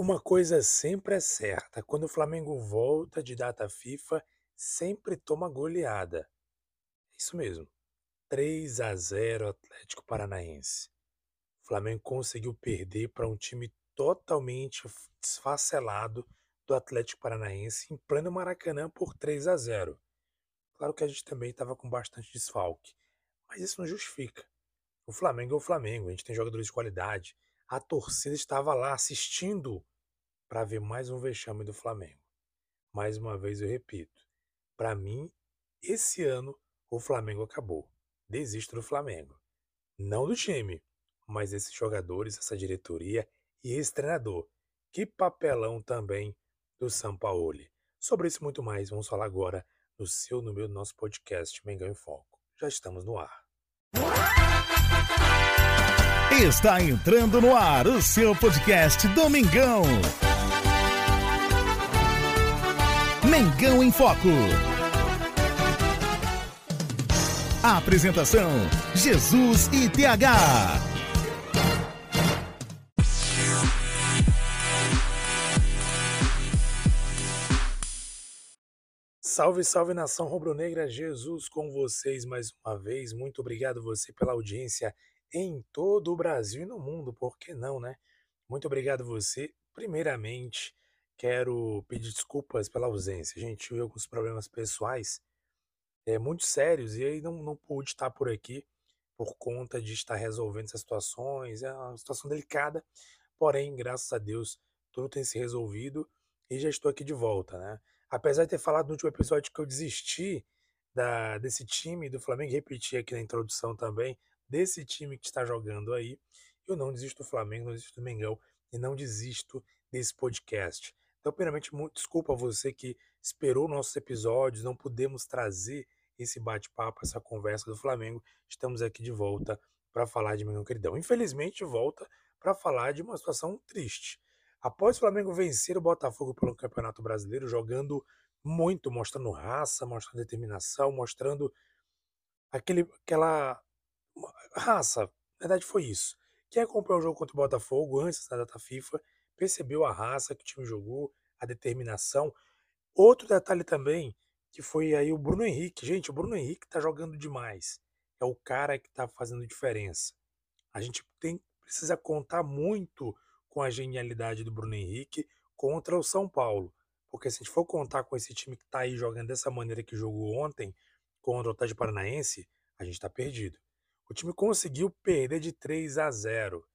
Uma coisa sempre é certa, quando o Flamengo volta de data FIFA, sempre toma goleada. Isso mesmo, 3 a 0 Atlético Paranaense. O Flamengo conseguiu perder para um time totalmente desfacelado do Atlético Paranaense em pleno Maracanã por 3 a 0. Claro que a gente também estava com bastante desfalque, mas isso não justifica. O Flamengo é o Flamengo, a gente tem jogadores de qualidade. A torcida estava lá assistindo para ver mais um vexame do Flamengo. Mais uma vez eu repito, para mim, esse ano o Flamengo acabou. Desisto do Flamengo. Não do time, mas desses jogadores, essa diretoria e esse treinador. Que papelão também do Sampaoli. Sobre isso muito mais, vamos falar agora no seu, no meu, no nosso podcast Mengão em Foco. Já estamos no ar. Está entrando no ar o seu podcast Domingão. Mengão em Foco. Apresentação: Jesus e TH. Salve, salve nação rubro-negra, Jesus com vocês mais uma vez. Muito obrigado você pela audiência em todo o Brasil e no mundo, por que não, né? Muito obrigado você. Primeiramente, quero pedir desculpas pela ausência. Gente, tive alguns problemas pessoais é, muito sérios e aí não, não pude estar por aqui por conta de estar resolvendo essas situações. É uma situação delicada, porém, graças a Deus, tudo tem se resolvido e já estou aqui de volta, né? Apesar de ter falado no último episódio que eu desisti da, desse time do Flamengo, repeti aqui na introdução também, desse time que está jogando aí, eu não desisto do Flamengo, não desisto do Mengão e não desisto desse podcast. Então, primeiramente, muito desculpa a você que esperou nossos episódios, não pudemos trazer esse bate-papo, essa conversa do Flamengo. Estamos aqui de volta para falar de Mengão Queridão. Infelizmente, volta para falar de uma situação triste. Após o Flamengo vencer o Botafogo pelo Campeonato Brasileiro, jogando muito, mostrando raça, mostrando determinação, mostrando aquele, aquela raça. Na verdade, foi isso. Quem acompanhou o jogo contra o Botafogo antes da data FIFA percebeu a raça que o time jogou, a determinação. Outro detalhe também, que foi aí o Bruno Henrique. Gente, o Bruno Henrique tá jogando demais. É o cara que tá fazendo diferença. A gente tem, precisa contar muito com a genialidade do Bruno Henrique contra o São Paulo. Porque se a gente for contar com esse time que tá aí jogando dessa maneira que jogou ontem contra o Atlético Paranaense, a gente tá perdido. O time conseguiu perder de 3 a 0.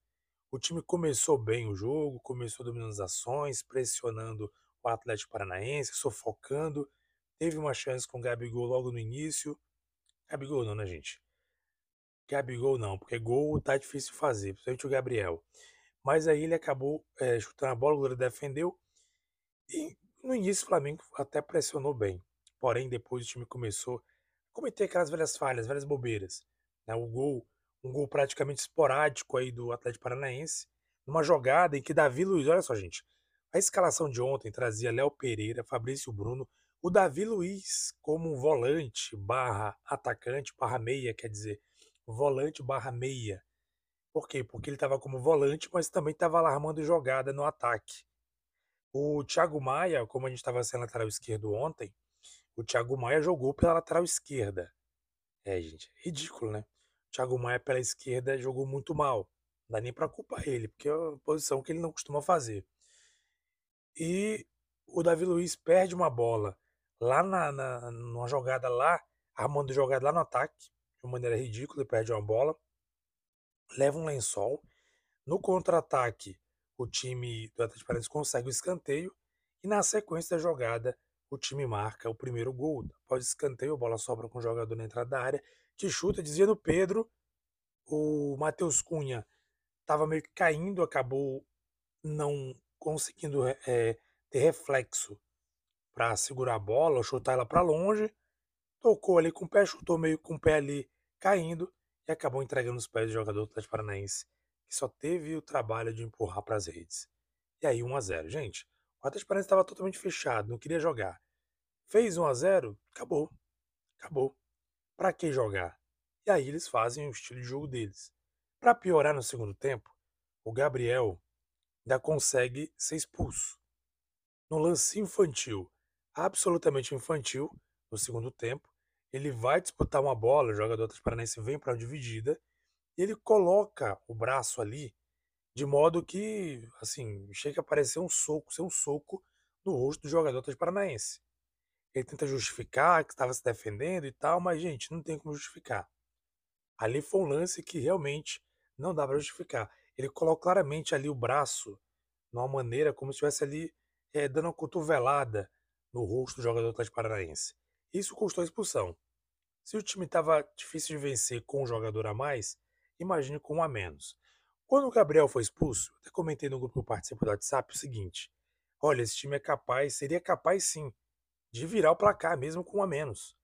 O time começou bem o jogo, começou dominando as ações, pressionando o Atlético Paranaense, sufocando. Teve uma chance com o Gabigol logo no início. Gabigol não, né, gente? Gabigol não, porque gol tá difícil fazer, principalmente o Gabriel. Mas aí ele acabou é, chutando a bola, o goleiro defendeu. E no início o Flamengo até pressionou bem. Porém, depois o time começou a cometer aquelas velhas falhas, velhas bobeiras. Né? O gol, um gol praticamente esporádico aí do Atlético Paranaense, numa jogada em que Davi Luiz, olha só, gente, a escalação de ontem trazia Léo Pereira, Fabrício Bruno, o Davi Luiz como volante barra atacante, barra meia, quer dizer, volante barra meia. Por quê? Porque ele estava como volante, mas também estava lá armando jogada no ataque. O Thiago Maia, como a gente estava sendo lateral esquerdo ontem, o Thiago Maia jogou pela lateral esquerda. É, gente, ridículo, né? Thiago Maia pela esquerda jogou muito mal. Não dá nem para culpar ele, porque é uma posição que ele não costuma fazer. E o Davi Luiz perde uma bola lá na, na numa jogada lá, armando jogada lá no ataque, de uma maneira ridícula, ele perde uma bola, leva um lençol. No contra-ataque, o time do Atlético Paranaense consegue o escanteio e na sequência da jogada o time marca o primeiro gol. Após escanteio, a bola sobra com o jogador na entrada da área, que chuta, dizia no Pedro, o Matheus Cunha estava meio que caindo, acabou não conseguindo é, ter reflexo para segurar a bola, chutar ela para longe, tocou ali com o pé, chutou meio com o pé ali caindo e acabou entregando os pés do jogador do Atlético Paranaense, que só teve o trabalho de empurrar para as redes. E aí 1 a 0 Gente, o Atlético Paranaense estava totalmente fechado, não queria jogar. Fez 1 a 0 acabou. Acabou. Para que jogar? E aí eles fazem o estilo de jogo deles. Para piorar no segundo tempo, o Gabriel ainda consegue ser expulso. No lance infantil, absolutamente infantil, no segundo tempo, ele vai disputar uma bola, o jogador do Paranaense vem para a dividida, e ele coloca o braço ali de modo que, assim, chega a parecer um soco, ser um soco no rosto do jogador do Paranaense. Ele tenta justificar que estava se defendendo e tal, mas, gente, não tem como justificar. Ali foi um lance que realmente não dá para justificar. Ele coloca claramente ali o braço, de uma maneira como se estivesse ali é, dando uma cotovelada no rosto do jogador do Atlético Paranaense. Isso custou a expulsão. Se o time estava difícil de vencer com um jogador a mais, imagine com um a menos. Quando o Gabriel foi expulso, até comentei no grupo que eu participo do WhatsApp o seguinte: olha, esse time é capaz, seria capaz sim, de virar o placar, mesmo com um a menos.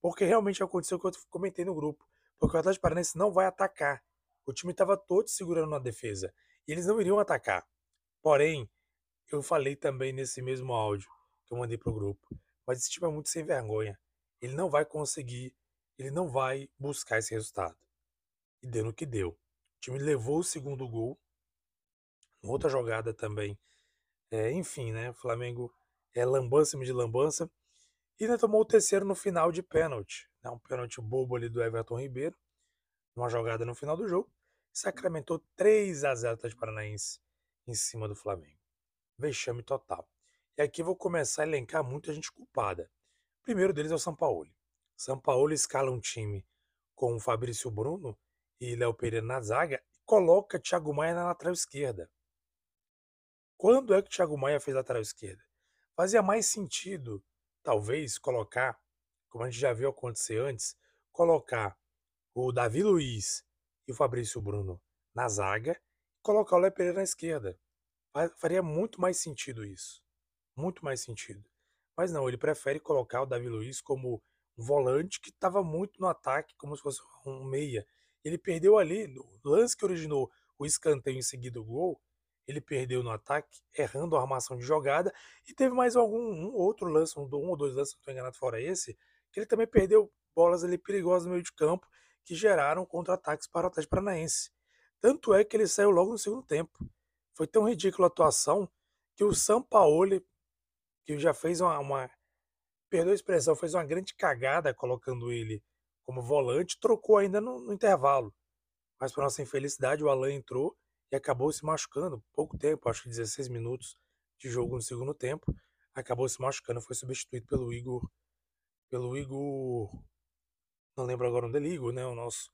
Porque realmente aconteceu o que eu comentei no grupo. Porque o Atlético Paranaense não vai atacar. O time estava todo segurando na defesa. E eles não iriam atacar. Porém, eu falei também nesse mesmo áudio que eu mandei pro grupo. Mas esse time é muito sem vergonha. Ele não vai conseguir, ele não vai buscar esse resultado. E deu no que deu time levou o segundo gol. Outra jogada também. É, enfim, né? O Flamengo é lambança de lambança. E ainda tomou o terceiro no final de pênalti. Né, um pênalti bobo ali do Everton Ribeiro. Uma jogada no final do jogo. Sacramentou 3 a 0 de Paranaense em cima do Flamengo. Vexame total. E aqui eu vou começar a elencar muita gente culpada. O primeiro deles é o São Paulo. São Paulo escala um time com o Fabrício Bruno e Léo Pereira na zaga e coloca Thiago Maia na lateral esquerda. Quando é que o Thiago Maia fez lateral esquerda? Fazia mais sentido, talvez, colocar, como a gente já viu acontecer antes, colocar o Davi Luiz e o Fabrício Bruno na zaga e colocar o Léo Pereira na esquerda. Faria muito mais sentido isso. Muito mais sentido. Mas não, ele prefere colocar o Davi Luiz como um volante que estava muito no ataque, como se fosse um meia. Ele perdeu ali, no lance que originou o escanteio em seguida o gol, ele perdeu no ataque, errando a armação de jogada, e teve mais algum um outro lance, um, um ou dois lances, não estou enganado, fora esse, que ele também perdeu bolas ali perigosas no meio de campo, que geraram contra-ataques para o Atlético Paranaense. Tanto é que ele saiu logo no segundo tempo. Foi tão ridícula a atuação que o Sampaoli, que já fez uma, uma perdoa a expressão, fez uma grande cagada colocando ele como volante, trocou ainda no, no intervalo. Mas, para nossa infelicidade, o Alain entrou e acabou se machucando. Pouco tempo, acho que 16 minutos de jogo no segundo tempo. Acabou se machucando, foi substituído pelo Igor. Pelo Igor. Não lembro agora onde é Igor, né? O nosso,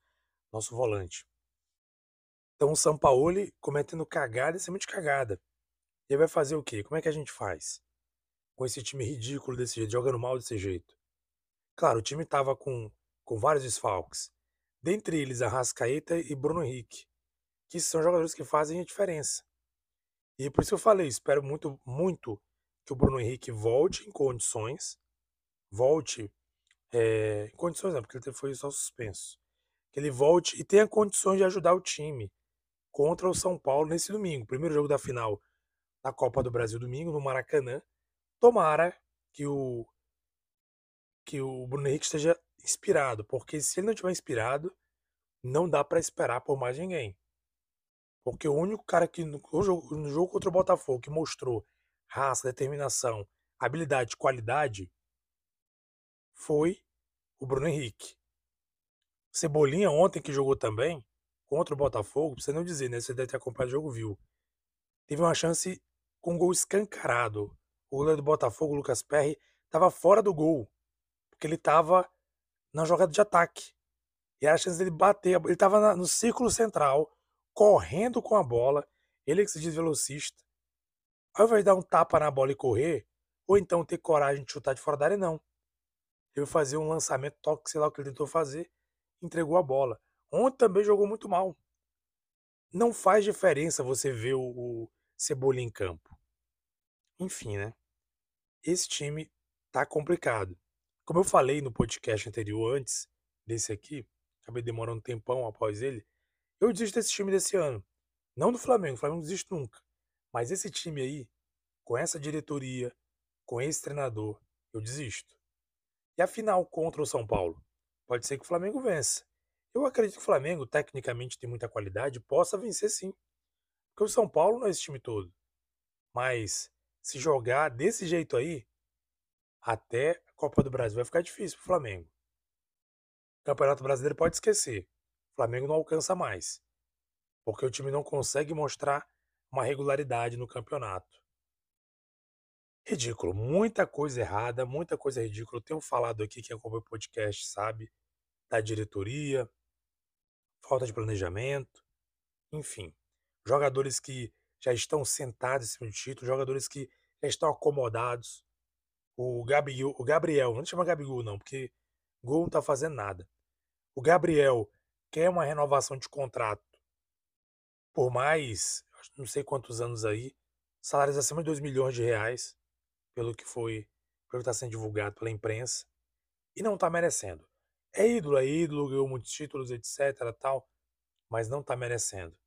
nosso volante. Então o Sampaoli cometendo cagada cima de cagada. E vai fazer o quê? Como é que a gente faz? Com esse time ridículo desse jeito, jogando mal desse jeito. Claro, o time tava com com vários desfalques, dentre eles Arrascaeta e Bruno Henrique, que são jogadores que fazem a diferença. E por isso eu falei, espero muito, muito que o Bruno Henrique volte em condições, volte é, em condições, não, porque ele foi só suspenso, que ele volte e tenha condições de ajudar o time contra o São Paulo nesse domingo, primeiro jogo da final da Copa do Brasil domingo no Maracanã. Tomara que o que o Bruno Henrique esteja inspirado, porque se ele não tiver inspirado, não dá para esperar por mais ninguém. Porque o único cara que no jogo, no jogo contra o Botafogo que mostrou raça, determinação, habilidade, qualidade foi o Bruno Henrique. Cebolinha ontem que jogou também contra o Botafogo, você não dizer, né? Você deve ter acompanhado o jogo, viu? Teve uma chance com um gol escancarado. O goleiro do Botafogo, Lucas Perry, estava fora do gol. Porque ele estava na jogada de ataque. E a chance dele bater. Ele estava no círculo central, correndo com a bola. Ele que se diz velocista. Ao invés de dar um tapa na bola e correr, ou então ter coragem de chutar de fora da área, não. Ele fazer um lançamento, toque, sei lá o que ele tentou fazer, entregou a bola. Ontem também jogou muito mal. Não faz diferença você ver o Cebolinha em campo. Enfim, né? Esse time tá complicado. Como eu falei no podcast anterior, antes desse aqui, acabei demorando um tempão após ele, eu desisto desse time desse ano. Não do Flamengo, o Flamengo não desiste nunca. Mas esse time aí, com essa diretoria, com esse treinador, eu desisto. E a final contra o São Paulo? Pode ser que o Flamengo vença. Eu acredito que o Flamengo, tecnicamente, tem muita qualidade, possa vencer sim. Porque o São Paulo não é esse time todo. Mas se jogar desse jeito aí, até a Copa do Brasil vai ficar difícil pro Flamengo. O Campeonato Brasileiro pode esquecer. O Flamengo não alcança mais. Porque o time não consegue mostrar uma regularidade no campeonato. Ridículo, muita coisa errada, muita coisa ridícula. Eu tenho falado aqui, quem acompanha o podcast sabe, da diretoria, falta de planejamento, enfim. Jogadores que já estão sentados em cima do título, jogadores que já estão acomodados. O Gabriel, o Gabriel não chama Gabigol não, porque Gol não tá fazendo nada. O Gabriel quer uma renovação de contrato por mais, não sei quantos anos aí, salários acima de 2 milhões de reais pelo que foi, pelo que está sendo divulgado pela imprensa, e não está merecendo. É ídolo, é ídolo, ganhou muitos títulos, etc, tal, mas não está merecendo.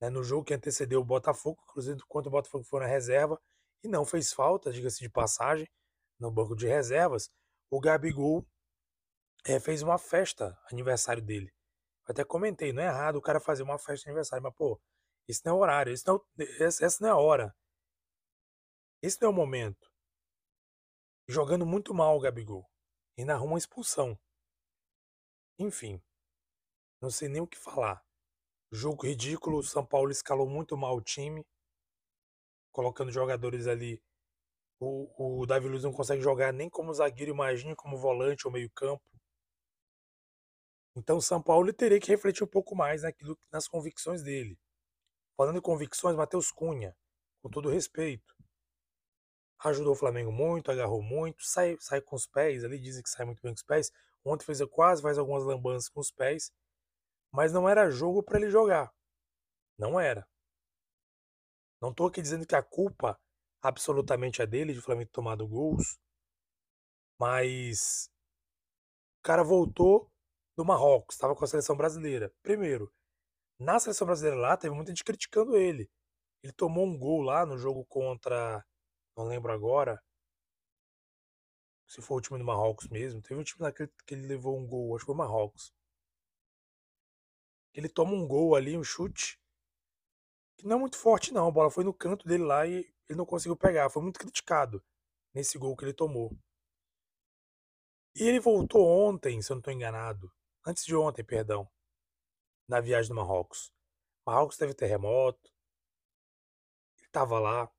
Né? No jogo que antecedeu o Botafogo, inclusive quando o Botafogo foi na reserva, e não fez falta, diga-se de passagem, no banco de reservas, o Gabigol é, fez uma festa aniversário dele. Até comentei, não é errado o cara fazer uma festa de aniversário, mas pô, isso não é horário, isso não, essa não é a hora. Esse não é o momento. Jogando muito mal o Gabigol. E na rua uma expulsão. Enfim. Não sei nem o que falar. Jogo ridículo. O São Paulo escalou muito mal o time. Colocando jogadores ali. O, o Davi Luiz não consegue jogar nem como zagueiro, imagine como volante ou meio-campo. Então São Paulo teria que refletir um pouco mais naquilo, nas convicções dele. Falando em convicções, Matheus Cunha, com todo respeito, ajudou o Flamengo muito, agarrou muito, sai, sai com os pés ali, dizem que sai muito bem com os pés. Ontem fez quase faz algumas lambanças com os pés, mas não era jogo para ele jogar. Não era. Não estou aqui dizendo que a culpa absolutamente é dele de o Flamengo ter tomado gols, mas o cara voltou do Marrocos, estava com a seleção brasileira. Primeiro, na seleção brasileira lá, teve muita gente criticando ele. Ele tomou um gol lá no jogo contra não lembro agora. Se foi o time do Marrocos mesmo. Teve um time lá que, que ele levou um gol, acho que foi o Marrocos. Ele toma um gol ali, um chute. Que não é muito forte, não. A bola foi no canto dele lá e ele não conseguiu pegar. Foi muito criticado nesse gol que ele tomou. E ele voltou ontem, se eu não estou enganado. Antes de ontem, perdão. Na viagem do Marrocos. Marrocos teve terremoto. Ele estava lá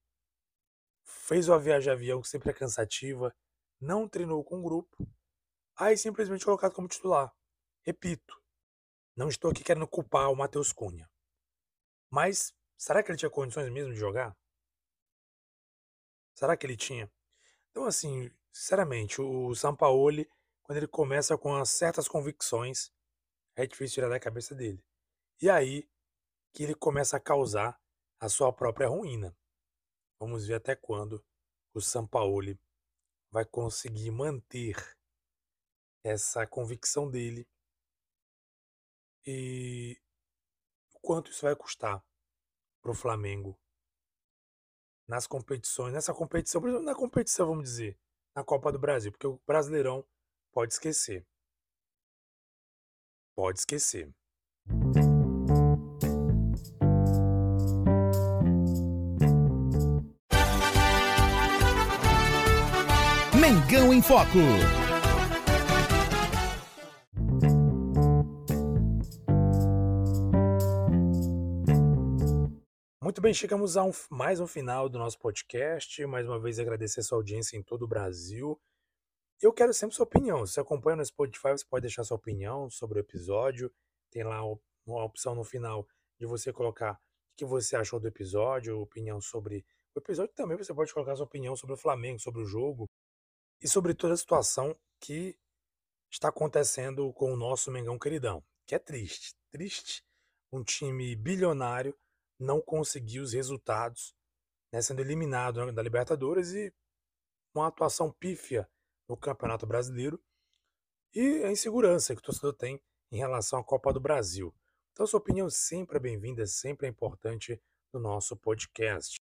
fez uma viagem de avião que sempre é cansativa, não treinou com o grupo, aí simplesmente colocado como titular. Repito, não estou aqui querendo culpar o Matheus Cunha. Mas será que ele tinha condições mesmo de jogar? Será que ele tinha? Então, assim, sinceramente, o Sampaoli, quando ele começa com certas convicções, é difícil tirar da cabeça dele. E aí que ele começa a causar a sua própria ruína. Vamos ver até quando o Sampaoli vai conseguir manter essa convicção dele e quanto isso vai custar para o Flamengo nas competições, nessa competição, na competição, vamos dizer, na Copa do Brasil, porque o Brasileirão pode esquecer. Pode esquecer. Mengão em Foco. Muito bem, chegamos a um, mais um final do nosso podcast. Mais uma vez agradecer a sua audiência em todo o Brasil. Eu quero sempre sua opinião. Se acompanha no Spotify, você pode deixar sua opinião sobre o episódio. Tem lá uma opção no final de você colocar o que você achou do episódio, opinião sobre o episódio também. Você pode colocar sua opinião sobre o Flamengo, sobre o jogo e sobre toda a situação que está acontecendo com o nosso Mengão queridão, que é triste, triste. Um time bilionário não conseguir os resultados, né, sendo eliminado da Libertadores e uma atuação pífia no Campeonato Brasileiro e a insegurança que o torcedor tem em relação à Copa do Brasil. Então, sua opinião sempre é bem-vinda, sempre é importante no nosso podcast.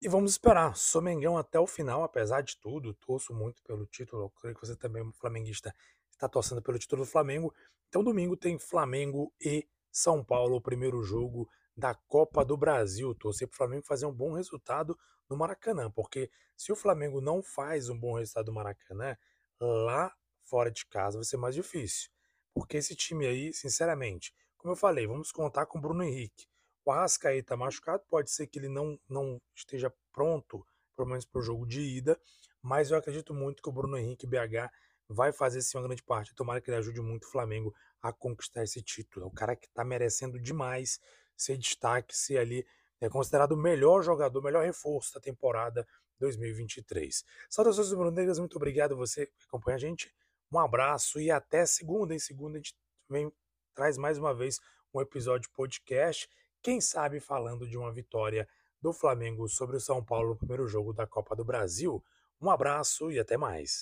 E vamos esperar. Sou Mengão até o final, apesar de tudo. Torço muito pelo título. Eu creio que você também, é flamenguista, está torcendo pelo título do Flamengo. Então, domingo tem Flamengo e São Paulo, o primeiro jogo da Copa do Brasil. Torcer para o Flamengo fazer um bom resultado no Maracanã, porque se o Flamengo não faz um bom resultado no Maracanã, lá fora de casa vai ser mais difícil. Porque esse time aí, sinceramente, como eu falei, vamos contar com o Bruno Henrique. O Arrascaeta machucado, pode ser que ele não, não esteja pronto, pelo menos para o jogo de ida, mas eu acredito muito que o Bruno Henrique BH vai fazer sim uma grande parte. Tomara que ele ajude muito o Flamengo a conquistar esse título. É o cara que está merecendo demais ser destaque, ser ali é considerado o melhor jogador, melhor reforço da temporada 2023. Saudações do Bruno Negras, muito obrigado você que acompanha a gente. Um abraço e até segunda. Em segunda a gente vem, traz mais uma vez um episódio podcast, quem sabe falando de uma vitória do Flamengo sobre o São Paulo no primeiro jogo da Copa do Brasil. Um abraço e até mais.